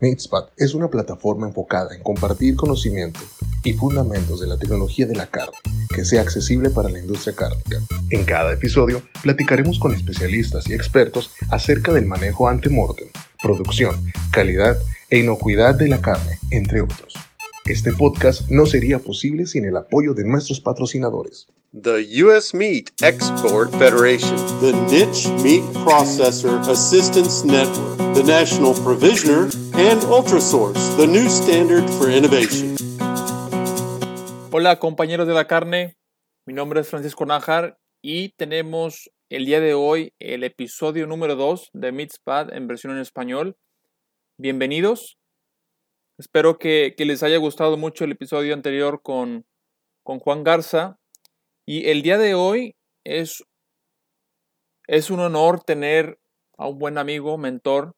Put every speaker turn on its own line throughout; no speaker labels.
Meatspot es una plataforma enfocada en compartir conocimiento y fundamentos de la tecnología de la carne que sea accesible para la industria cárnica. En cada episodio platicaremos con especialistas y expertos acerca del manejo ante-mortem, producción, calidad e inocuidad de la carne, entre otros. Este podcast no sería posible sin el apoyo de nuestros patrocinadores.
The U.S. Meat Export Federation,
the Niche Meat Processor Assistance Network, the National Provisioner, and Ultrasource, the new standard for innovation.
Hola compañeros de la carne, mi nombre es Francisco Nájar y tenemos el día de hoy el episodio número 2 de Meatspad en versión en español. Bienvenidos. Espero que, les haya gustado mucho el episodio anterior con, con Juan Garza y el día de hoy es, es un honor tener a un buen amigo, mentor.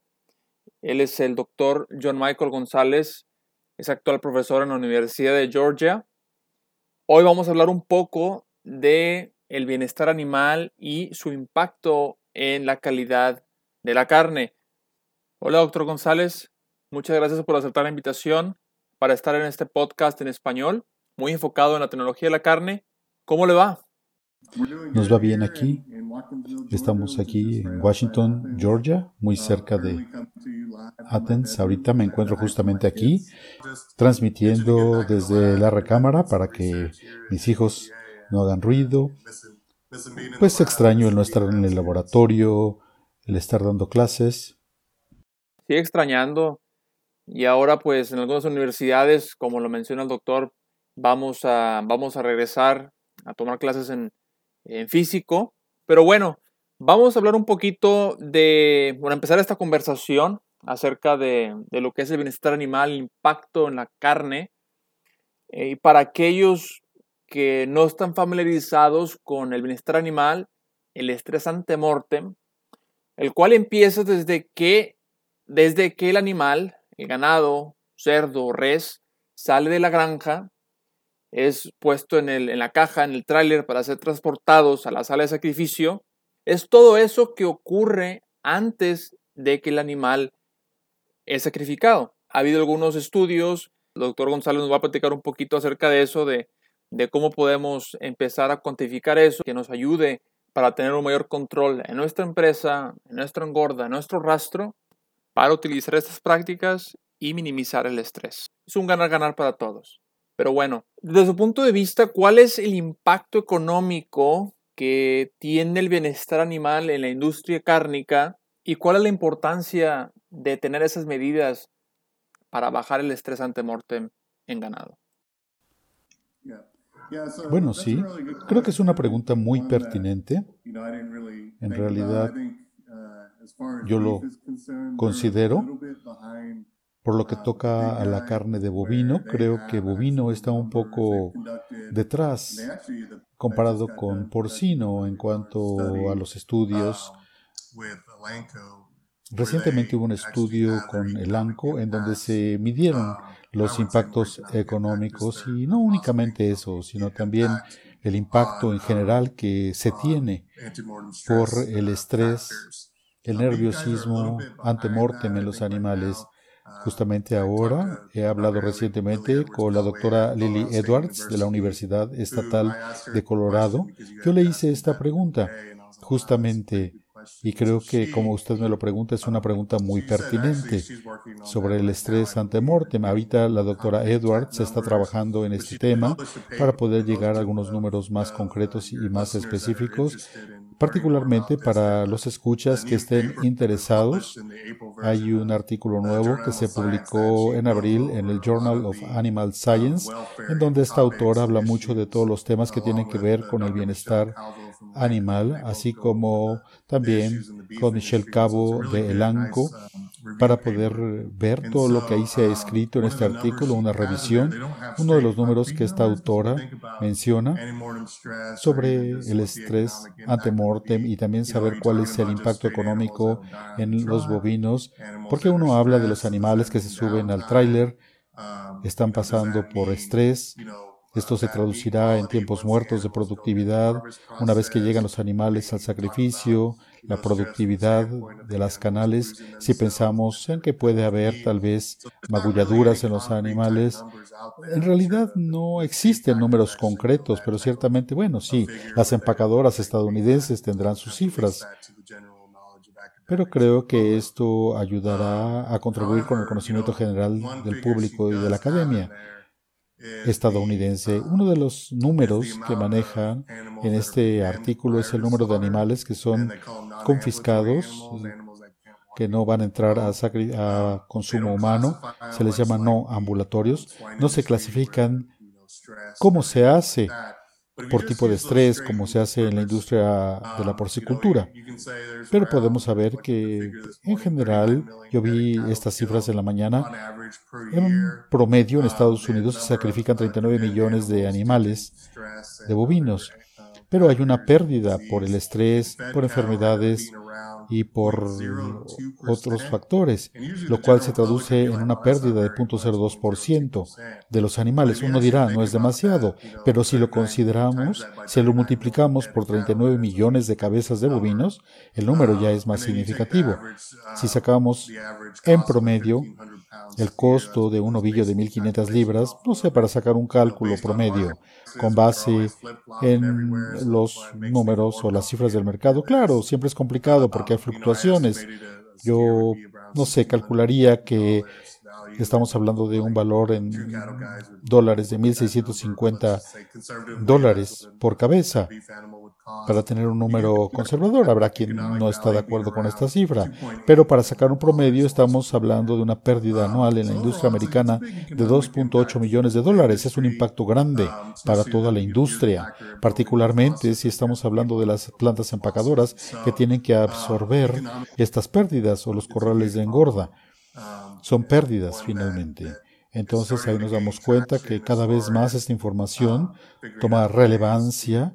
Él es el doctor John Michael González, es actual profesor en la Universidad de Georgia. Hoy vamos a hablar un poco de el bienestar animal y su impacto en la calidad de la carne. Hola, doctor González. Muchas gracias por aceptar la invitación para estar en este podcast en español, muy enfocado en la tecnología de la carne ¿Cómo le va?
Nos va bien aquí. Estamos aquí en Washington, Georgia, muy cerca de Athens. Ahorita me encuentro justamente aquí, transmitiendo desde la recámara para que mis hijos no hagan ruido. Pues extraño el no estar en el laboratorio, el estar dando clases.
Sigue extrañando. Y ahora pues en algunas universidades, como lo menciona el doctor, vamos a, vamos a regresar a tomar clases en, físico. Pero bueno, vamos a hablar un poquito de, bueno, empezar esta conversación acerca de, lo que es el bienestar animal, el impacto en la carne. Eh, y para aquellos que no están familiarizados con el bienestar animal, el estrés antemortem, el cual empieza desde que, desde que el animal, el ganado, cerdo, res, sale de la granja es puesto en, el, en la caja, en el tráiler para ser transportados a la sala de sacrificio, es todo eso que ocurre antes de que el animal es sacrificado. Ha habido algunos estudios, el doctor González nos va a platicar un poquito acerca de eso, de, de cómo podemos empezar a cuantificar eso, que nos ayude para tener un mayor control en nuestra empresa, en nuestra engorda, en nuestro rastro, para utilizar estas prácticas y minimizar el estrés. Es un ganar-ganar para todos. Pero bueno, desde su punto de vista, ¿cuál es el impacto económico que tiene el bienestar animal en la industria cárnica y cuál es la importancia de tener esas medidas para bajar el estrés ante mortem en ganado?
Bueno, sí, creo que es una pregunta muy pertinente. En realidad, yo lo considero por lo que toca a la carne de bovino, creo que bovino está un poco detrás comparado con porcino en cuanto a los estudios. Recientemente hubo un estudio con el ANCO en donde se midieron los impactos económicos y no únicamente eso, sino también el impacto en general que se tiene por el estrés, el nerviosismo ante mortem en los animales Justamente ahora he hablado recientemente con la doctora Lily Edwards de la Universidad Estatal de Colorado. Yo le hice esta pregunta justamente y creo que, como usted me lo pregunta, es una pregunta muy pertinente sobre el estrés ante mortem. Ahorita la doctora Edwards está trabajando en este tema para poder llegar a algunos números más concretos y más específicos particularmente para los escuchas que estén interesados. Hay un artículo nuevo que se publicó en abril en el Journal of Animal Science, en donde esta autora habla mucho de todos los temas que tienen que ver con el bienestar animal, así como también con Michelle Cabo de Elanco, para poder ver todo lo que ahí se ha escrito en este artículo, una revisión, uno de los números que esta autora menciona sobre el estrés ante mortem y también saber cuál es el impacto económico en los bovinos, porque uno habla de los animales que se suben al tráiler, están pasando por estrés, Esto se traducirá en tiempos muertos de productividad una vez que llegan los animales al sacrificio, la productividad de las canales, si pensamos en que puede haber tal vez magulladuras en los animales. En realidad no existen números concretos, pero ciertamente, bueno, sí, las empacadoras estadounidenses tendrán sus cifras. Pero creo que esto ayudará a contribuir con el conocimiento general del público y de la academia estadounidense. Uno de los números que manejan en este artículo es el número de animales que son confiscados, que no van a entrar a, a consumo humano, se les llama no ambulatorios, no se clasifican cómo se hace por tipo de estrés, como se hace en la industria de la porcicultura. Pero podemos saber que, en general, yo vi estas cifras en la mañana, en promedio en Estados Unidos se sacrifican 39 millones de animales, de bovinos, pero hay una pérdida por el estrés, por enfermedades, y por otros factores, lo cual se traduce en una pérdida de 0.02% de los animales. Uno dirá, no es demasiado, pero si lo consideramos, si lo multiplicamos por 39 millones de cabezas de bovinos, el número ya es más significativo. Si sacamos en promedio el costo de un ovillo de 1.500 libras, no sé, para sacar un cálculo promedio con base en los números o las cifras del mercado, claro, siempre es complicado porque hay fluctuaciones. Yo, no sé, calcularía que estamos hablando de un valor en dólares de 1.650 dólares por cabeza para tener un número conservador. Habrá quien no está de acuerdo con esta cifra, pero para sacar un promedio estamos hablando de una pérdida anual en la industria americana de 2.8 millones de dólares. Es un impacto grande para toda la industria, particularmente si estamos hablando de las plantas empacadoras que tienen que absorber estas pérdidas o los corrales de engorda. Son pérdidas finalmente. Entonces ahí nos damos cuenta que cada vez más esta información toma relevancia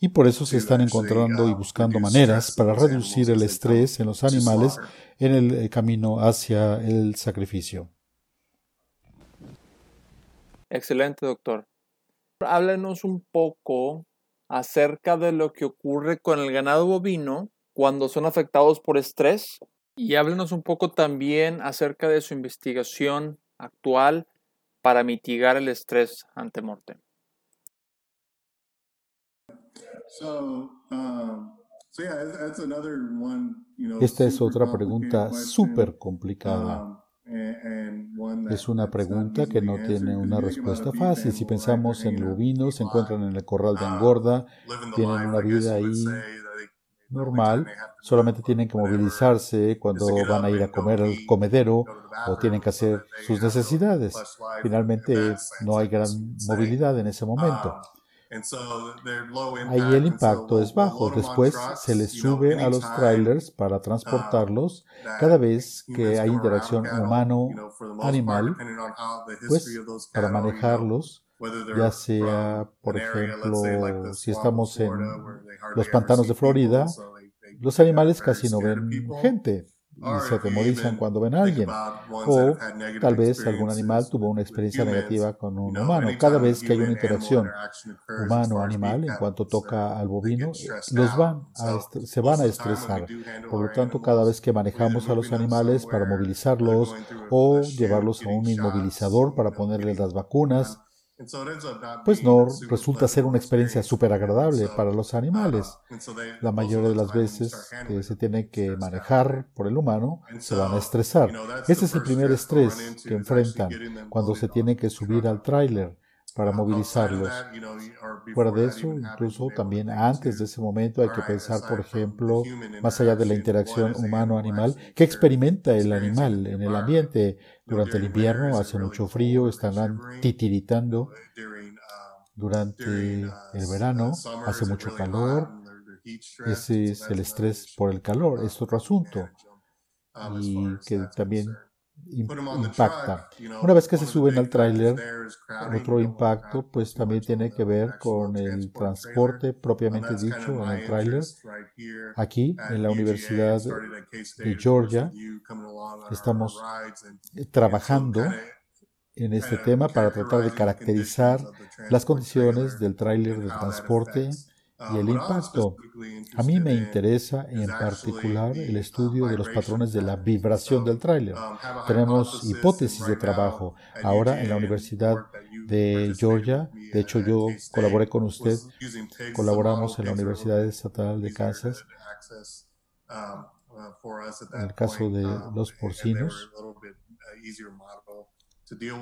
y por eso se están encontrando y buscando maneras para reducir el estrés en los animales en el eh, camino hacia el sacrificio.
Excelente, doctor. Háblenos un poco acerca de lo que ocurre con el ganado bovino cuando son afectados por estrés y háblenos un poco también acerca de su investigación actual para mitigar el estrés ante muerte.
Esta es otra pregunta súper complicada. Um, es una pregunta que no tiene una respuesta fácil. Si pensamos en el bovino, se encuentran en el corral de um, engorda, tienen una vida ahí normal, solamente tienen que movilizarse cuando van a ir a comer al comedero o tienen que hacer sus necesidades. Finalmente no hay gran movilidad en ese momento. Um, Ahí el impacto es bajo. Después se les sube a los trailers para um, transportarlos cada vez que hay interacción humano-animal, pues para manejarlos, ya sea, por ejemplo, si estamos en los pantanos de Florida, los animales casi no ven gente y se atemorizan cuando ven a alguien. O tal vez algún animal tuvo una experiencia negativa con un humano. Cada vez que hay una interacción humano-animal, en cuanto toca al bovino, los van se van a estresar. Por lo tanto, cada vez que manejamos a los animales para movilizarlos o llevarlos a un inmovilizador para ponerles las vacunas, pues no resulta ser una experiencia súper agradable para los animales. La mayoría de las veces que se tiene que manejar por el humano, se van a estresar. Este es el primer estrés que enfrentan cuando se tiene que subir al tráiler para movilizarlos. Fuera de eso, incluso también antes de ese momento hay que pensar, por ejemplo, más allá de la interacción humano-animal, ¿qué experimenta el animal en el ambiente? Durante el invierno hace mucho frío, están titiritando. Durante el verano hace mucho calor. Ese es el estrés por el calor, es otro asunto. Y que también impacta. Una vez que se suben al tráiler, otro impacto pues también tiene que ver con el transporte propiamente dicho en el tráiler. Aquí en la Universidad de Georgia estamos trabajando en este tema para tratar de caracterizar las condiciones del tráiler de transporte y el impacto. A mí me interesa en particular el estudio de los patrones de la vibración del tráiler. Tenemos hipótesis de trabajo ahora en la Universidad de Georgia. De hecho, yo colaboré con usted. Colaboramos en la Universidad Estatal de Kansas. En el caso de los porcinos,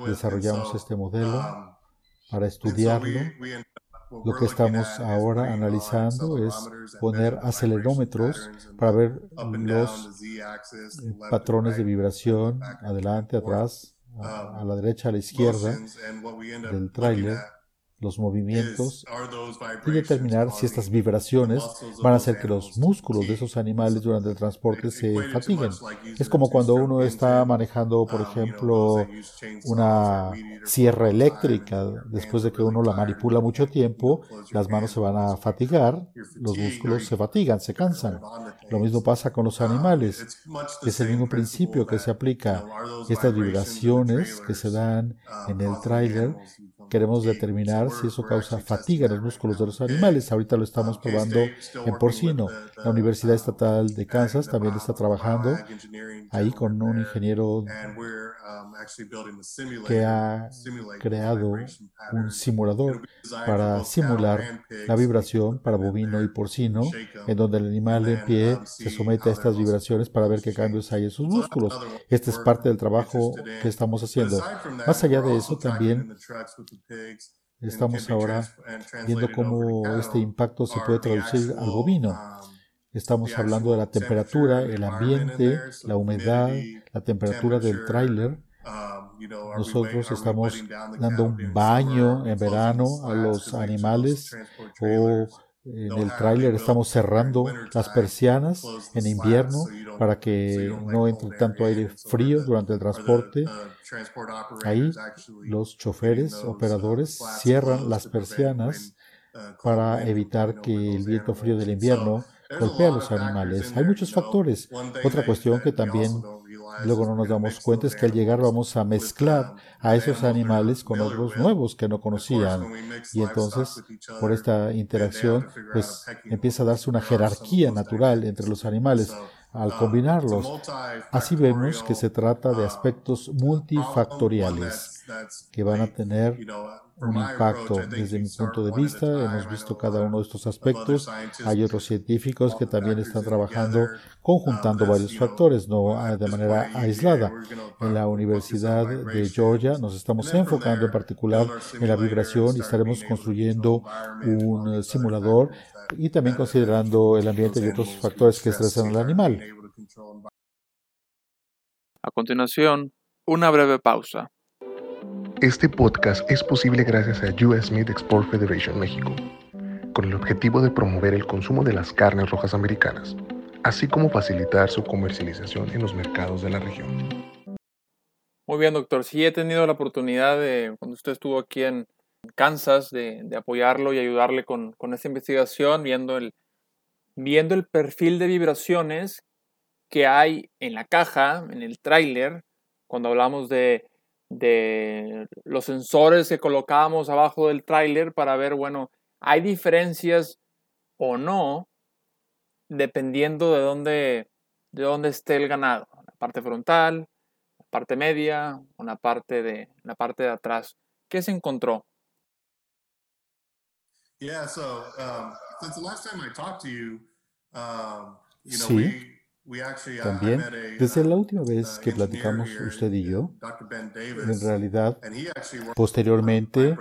desarrollamos este modelo para estudiarlo lo que estamos ahora analizando es poner acelerómetros para ver los eh, patrones de vibración adelante, atrás, a, la derecha, a la izquierda del tráiler los movimientos y determinar si estas vibraciones van a hacer que los músculos de esos animales durante el transporte se fatiguen. Es como cuando uno está manejando, por ejemplo, una sierra eléctrica. Después de que uno la manipula mucho tiempo, las manos se van a fatigar, los músculos se fatigan, se cansan. Lo mismo pasa con los animales. Es el mismo principio que se aplica. Estas vibraciones que se dan en el tráiler Queremos determinar si eso causa fatiga en los músculos de los animales. Ahorita lo estamos probando en porcino. La Universidad Estatal de Kansas también está trabajando ahí con un ingeniero que ha creado un simulador para simular la vibración para bovino y porcino, en donde el animal en pie se somete a estas vibraciones para ver qué cambios hay en sus músculos. Este es parte del trabajo que estamos haciendo. Más allá de eso, también estamos ahora viendo cómo este impacto se puede traducir al bovino. Estamos hablando de la temperatura, el ambiente, la humedad, la temperatura del tráiler nosotros estamos dando un baño en verano a los animales o en el tráiler estamos cerrando las persianas en invierno para que no entre tanto aire frío durante el transporte. Ahí los choferes, operadores cierran las persianas para evitar que el viento frío del invierno golpee a los animales. Hay muchos factores. Otra cuestión que también luego no nos damos cuenta es que al llegar vamos a mezclar a esos animales con otros nuevos que no conocían. Y entonces, por esta interacción, pues empieza a darse una jerarquía natural entre los animales al combinarlos. Así vemos que se trata de aspectos multifactoriales que van a tener un impacto desde mi punto de vista. Hemos visto cada uno de estos aspectos. Hay otros científicos que también están trabajando conjuntando varios factores, no de manera aislada. En la Universidad de Georgia nos estamos enfocando en particular en la vibración y estaremos construyendo un simulador y también considerando el ambiente y otros factores que estresan al animal.
A continuación, una breve pausa.
Este podcast es posible gracias a US Meat Export Federation México, con el objetivo de promover el consumo de las carnes rojas americanas, así como facilitar su comercialización en los mercados de la región.
Muy bien, doctor. Sí he tenido la oportunidad de, cuando usted estuvo aquí en Kansas, de, apoyarlo y ayudarle con, con, esta investigación, viendo el, viendo el perfil de vibraciones que hay en la caja, en el tráiler, cuando hablamos de de los sensores que colocábamos abajo del tráiler para ver, bueno, hay diferencias o no dependiendo de dónde, de dónde esté el ganado, la parte frontal, la parte media o la parte de, la parte de atrás. ¿Qué se encontró?
sí. También, desde la última vez que platicamos usted y yo, en realidad, posteriormente,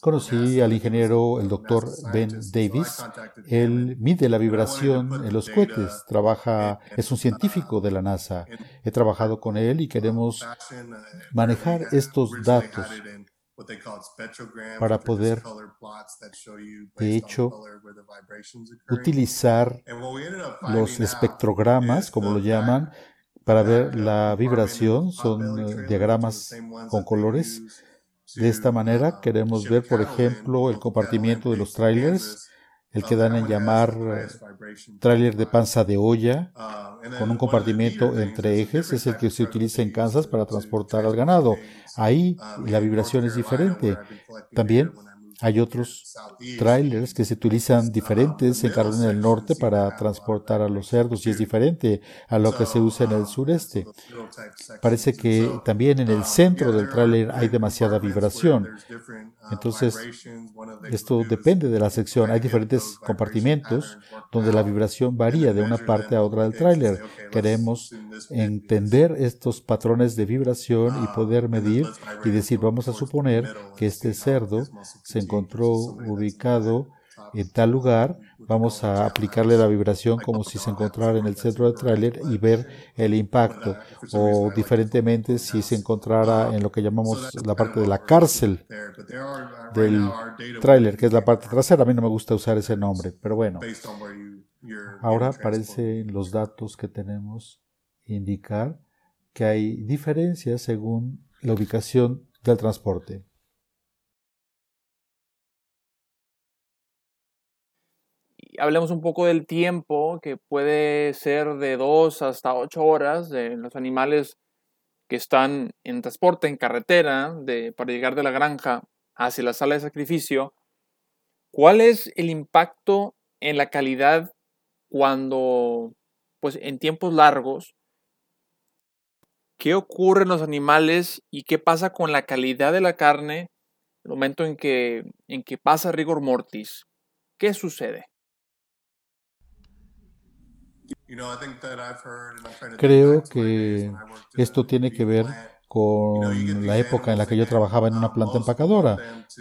conocí al ingeniero, el doctor Ben Davis. Él mide la vibración en los cohetes, trabaja, es un científico de la NASA. He trabajado con él y queremos manejar estos datos para poder, de hecho, utilizar los espectrogramas, como lo llaman, para ver la vibración. Son eh, diagramas con colores. De esta manera queremos ver, por ejemplo, el compartimiento de los trailers el que dan en llamar tráiler de panza de olla, con un compartimento entre ejes, es el que se utiliza en Kansas para transportar al ganado. Ahí la vibración es diferente. También hay otros trailers que se utilizan diferentes en Carolina del Norte para transportar a los cerdos y es diferente a lo que se usa en el sureste. Parece que también en el centro del trailer hay demasiada vibración. Entonces, esto depende de la sección. Hay diferentes compartimentos donde la vibración varía de una parte a otra del trailer. Queremos entender estos patrones de vibración y poder medir y decir, vamos a suponer que este cerdo se encontró ubicado en tal lugar, vamos a aplicarle la vibración como si se encontrara en el centro del tráiler y ver el impacto. O diferentemente, si se encontrara en lo que llamamos la parte de la cárcel del tráiler, que es la parte trasera. A mí no me gusta usar ese nombre, pero bueno. Ahora parecen los datos que tenemos indicar que hay diferencias según la ubicación del transporte.
Hablemos un poco del tiempo, que puede ser de 2 hasta 8 horas de los animales que están en transporte, en carretera, de, para llegar de la granja hacia la sala de sacrificio. ¿Cuál es el impacto en la calidad cuando, pues en tiempos largos, qué ocurre en los animales y qué pasa con la calidad de la carne en el momento en que, en que pasa rigor mortis? ¿Qué sucede?
Creo que esto tiene que ver con la época en la que yo trabajaba en una planta empacadora.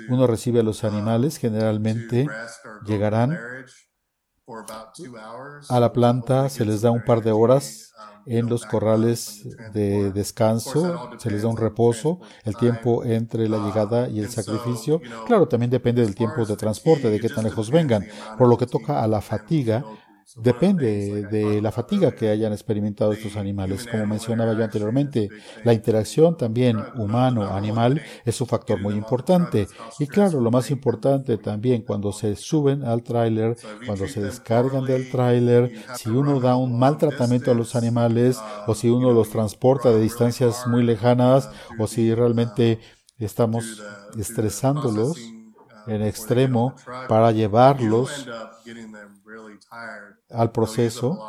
Uno recibe a los animales, generalmente llegarán a la planta, se les da un par de horas en los corrales de descanso, se les da un reposo, el tiempo entre la llegada y el sacrificio. Claro, también depende del tiempo de transporte, de qué tan lejos vengan. Por lo que toca a la fatiga, Depende de la fatiga que hayan experimentado estos animales. Como mencionaba yo anteriormente, la interacción también humano-animal es un factor muy importante. Y claro, lo más importante también cuando se suben al tráiler, cuando se descargan del tráiler, si uno da un mal tratamiento a los animales o si uno los transporta de distancias muy lejanas o si realmente estamos estresándolos en extremo para llevarlos al proceso,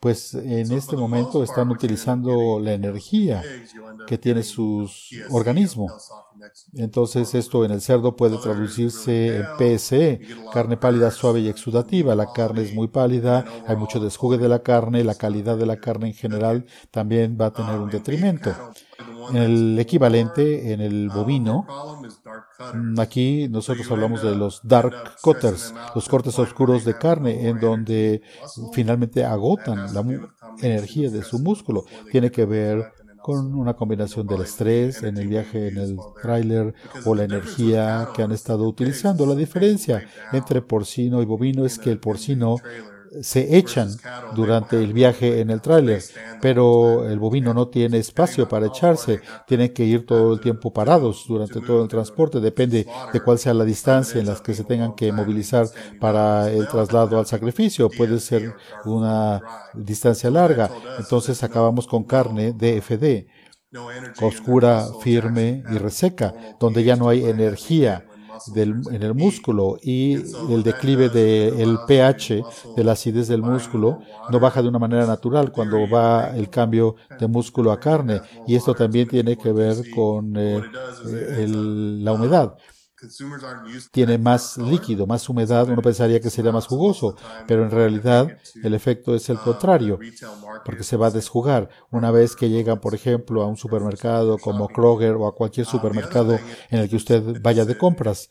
pues en este momento están utilizando la energía que tiene su organismo. Entonces esto en el cerdo puede traducirse en PSE, carne pálida, suave y exudativa. La carne es muy pálida, hay mucho desjugue de la carne, la calidad de la carne en general también va a tener un detrimento. En el equivalente, en el bovino, aquí nosotros hablamos de los dark cutters, los cortes oscuros de carne, en donde finalmente agotan la energía de su músculo. Tiene que ver con una combinación del estrés en el viaje en el tráiler o la energía que han estado utilizando. La diferencia entre porcino y bovino es que el porcino se echan durante el viaje en el tráiler, pero el bovino no tiene espacio para echarse, tienen que ir todo el tiempo parados durante todo el transporte, depende de cuál sea la distancia en la que se tengan que movilizar para el traslado al sacrificio, puede ser una distancia larga, entonces acabamos con carne DFD, oscura, firme y reseca, donde ya no hay energía en el músculo y el declive del pH, de la acidez del músculo, no baja de una manera natural cuando va el cambio de músculo a carne. Y esto también tiene que ver con eh, la humedad tiene más líquido, más humedad, uno pensaría que sería más jugoso, pero en realidad el efecto es el contrario, porque se va a desjugar. Una vez que llegan, por ejemplo, a un supermercado como Kroger o a cualquier supermercado en el que usted vaya de compras,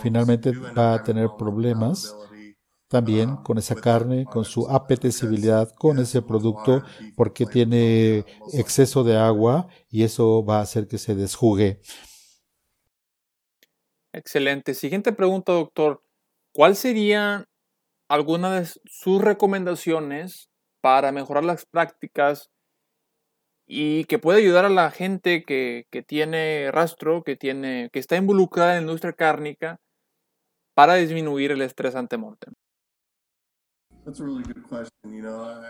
finalmente va a tener problemas también con esa carne, con su apetecibilidad, con ese producto, porque tiene exceso de agua y eso va a hacer que se desjugue.
Excelente. Siguiente pregunta, doctor. ¿Cuál sería alguna de sus recomendaciones para mejorar las prácticas y que puede ayudar a la gente que, tiene rastro, que, tiene, que está involucrada en la industria cárnica para disminuir el estrés ante mortem?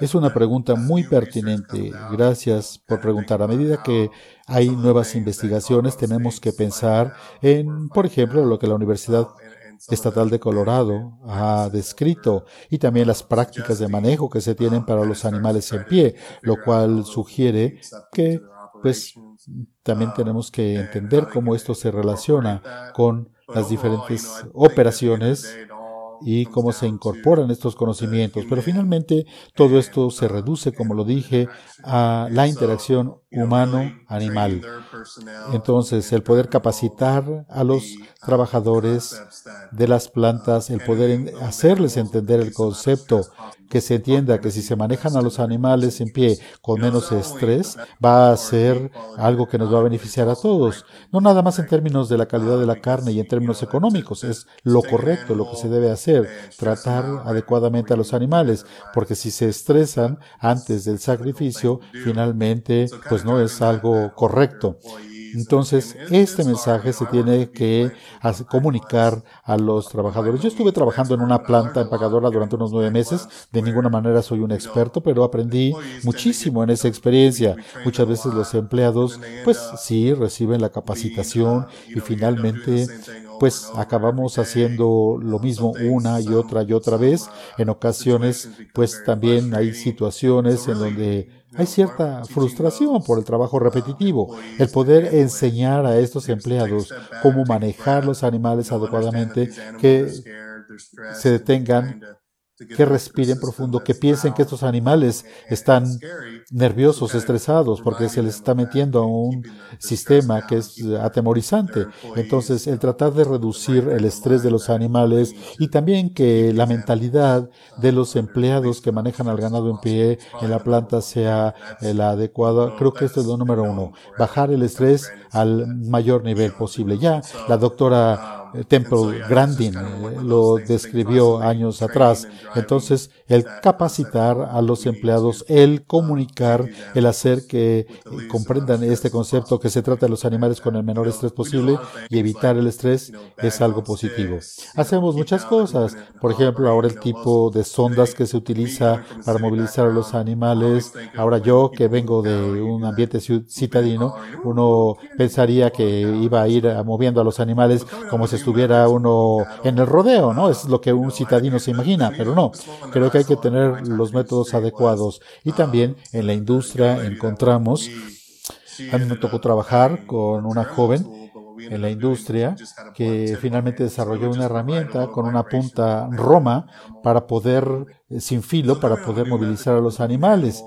Es una pregunta muy pertinente. Gracias por preguntar. A medida que hay nuevas investigaciones, tenemos que pensar en, por ejemplo, lo que la Universidad Estatal de Colorado ha descrito y también las prácticas de manejo que se tienen para los animales en pie, lo cual sugiere que pues también tenemos que entender cómo esto se relaciona con las diferentes operaciones y cómo se incorporan estos conocimientos. Pero finalmente todo esto se reduce, como lo dije, a la interacción humano-animal. Entonces, el poder capacitar a los trabajadores de las plantas, el poder hacerles entender el concepto, que se entienda que si se manejan a los animales en pie con menos estrés, va a ser algo que nos va a beneficiar a todos. No nada más en términos de la calidad de la carne y en términos económicos, es lo correcto, lo que se debe hacer, tratar adecuadamente a los animales, porque si se estresan antes del sacrificio, finalmente, pues no es algo correcto. Entonces, este mensaje se tiene que comunicar a los trabajadores. Yo estuve trabajando en una planta empacadora durante unos nueve meses. De ninguna manera soy un experto, pero aprendí muchísimo en esa experiencia. Muchas veces los empleados, pues sí, reciben la capacitación y finalmente pues acabamos haciendo lo mismo una y otra y otra vez. En ocasiones, pues también hay situaciones en donde hay cierta frustración por el trabajo repetitivo. El poder enseñar a estos empleados cómo manejar los animales adecuadamente, que se detengan que respiren profundo, que piensen que estos animales están nerviosos, estresados, porque se les está metiendo a un sistema que es atemorizante. Entonces, el tratar de reducir el estrés de los animales y también que la mentalidad de los empleados que manejan al ganado en pie en la planta sea la adecuada, creo que esto es lo número uno, bajar el estrés al mayor nivel posible. Ya la doctora Temple Grandin lo describió años atrás. Entonces, el capacitar a los empleados, el comunicar, el hacer que eh, comprendan este concepto que se trata de los animales con el menor estrés posible y evitar el estrés es algo positivo. Hacemos muchas cosas. Por ejemplo, ahora el tipo de sondas que se utiliza para movilizar a los animales. Ahora yo que vengo de un ambiente citadino, uno pensaría que iba a ir moviendo a los animales como si estuviera uno en el rodeo, ¿no? Es lo que un citadino se imagina, pero no. Creo que hay que tener los métodos adecuados. Y también en la industria encontramos, a mí me tocó trabajar con una joven en la industria que finalmente desarrolló una herramienta con una punta roma para poder, eh, sin filo, para poder movilizar a los animales.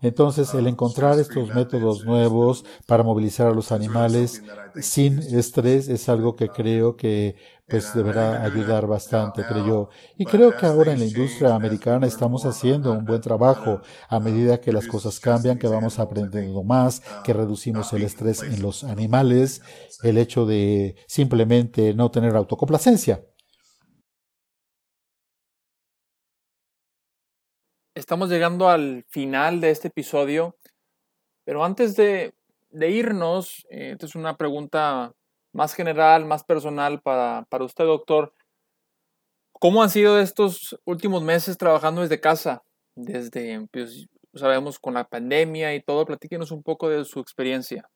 Entonces, el encontrar estos métodos nuevos para movilizar a los animales sin estrés es algo que creo que pues deberá ayudar bastante, creo yo. Y creo que ahora en la industria americana estamos haciendo un buen trabajo a medida que las cosas cambian, que vamos aprendiendo más, que reducimos el estrés en los animales, el hecho de simplemente no tener autocomplacencia.
Estamos llegando al final de este episodio, pero antes de, irnos, eh, esta es una pregunta más general, más personal para, usted, doctor. ¿Cómo han sido estos últimos meses trabajando desde casa? Desde, pues, sabemos, con la pandemia y todo, platíquenos un poco de su experiencia.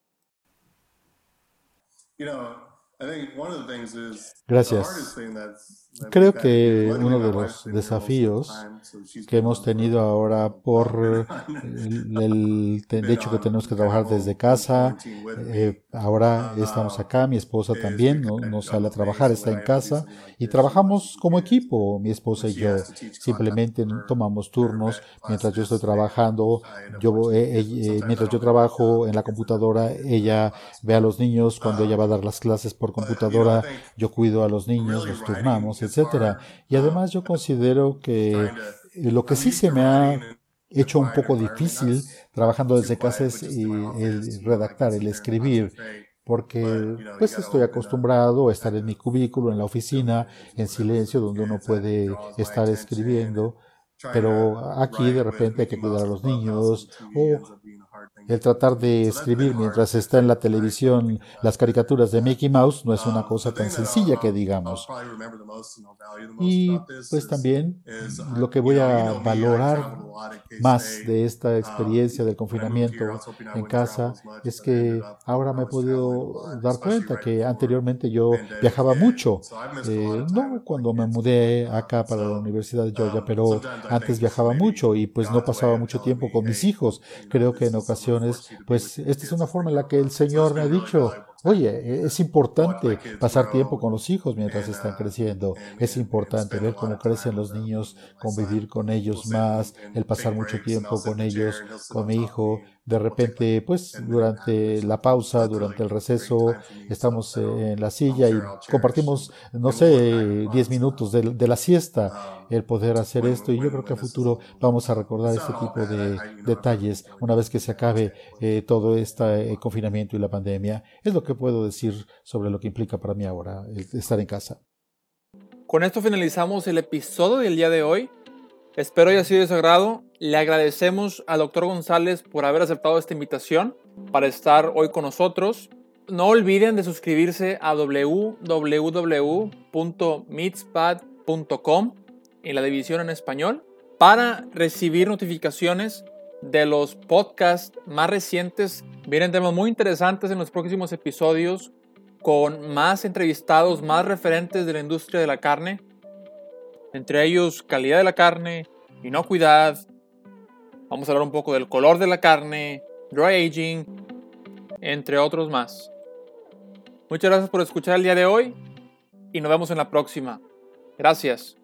Gracias. Creo que uno de los desafíos que hemos tenido ahora por el, hecho que tenemos que trabajar desde casa, eh, ahora estamos acá, mi esposa también no, sale a trabajar, está en casa y trabajamos como equipo, mi esposa y yo. Simplemente tomamos turnos mientras yo estoy trabajando, yo, eh, eh, mientras yo trabajo en la computadora, ella ve a los niños, cuando ella va a dar las clases por computadora, yo cuido a los niños, los turnamos, etcétera. Y además yo considero que lo que sí se me ha hecho un poco difícil trabajando desde casa es el redactar, el escribir porque pues estoy acostumbrado a estar en mi cubículo, en la oficina, en silencio, donde uno puede estar escribiendo, pero aquí de repente hay que cuidar a los niños o el tratar de escribir mientras está en la televisión las caricaturas de Mickey Mouse no es una cosa tan sencilla que digamos. Y pues también lo que voy a valorar más de esta experiencia del confinamiento en casa es que ahora me he podido dar cuenta que anteriormente yo viajaba mucho, eh, no cuando me mudé acá para la Universidad de Georgia, pero antes viajaba mucho y pues no pasaba mucho tiempo con mis hijos. Creo que en ocasiones, pues esta es una forma en la que el Señor me ha dicho, Oye, e, es importante pasar tiempo con los hijos mientras están creciendo. Es importante ver cómo crecen los niños, convivir con ellos más, el pasar mucho tiempo con ellos, con mi hijo, de repente, pues durante la pausa, durante el receso, estamos en la silla y compartimos, no sé, 10 minutos de, la siesta, el poder hacer esto. Y yo creo que a futuro vamos a recordar este tipo de detalles una vez que se acabe eh, todo este eh, confinamiento y la pandemia. Es lo que puedo decir sobre lo que implica para mí ahora estar en casa.
Con esto finalizamos el episodio del día de hoy. Espero haya sido de su agrado. Le agradecemos al doctor González por haber aceptado esta invitación para estar hoy con nosotros. No olviden de suscribirse a www.meetspad.com en la división en español para recibir notificaciones de los podcasts más recientes. Vienen temas muy interesantes en los próximos episodios con más entrevistados, más referentes de la industria de la carne entre ellos calidad de la carne, inocuidad, vamos a hablar un poco del color de la carne, dry aging, entre otros más. Muchas gracias por escuchar el día de hoy y nos vemos en la próxima. Gracias.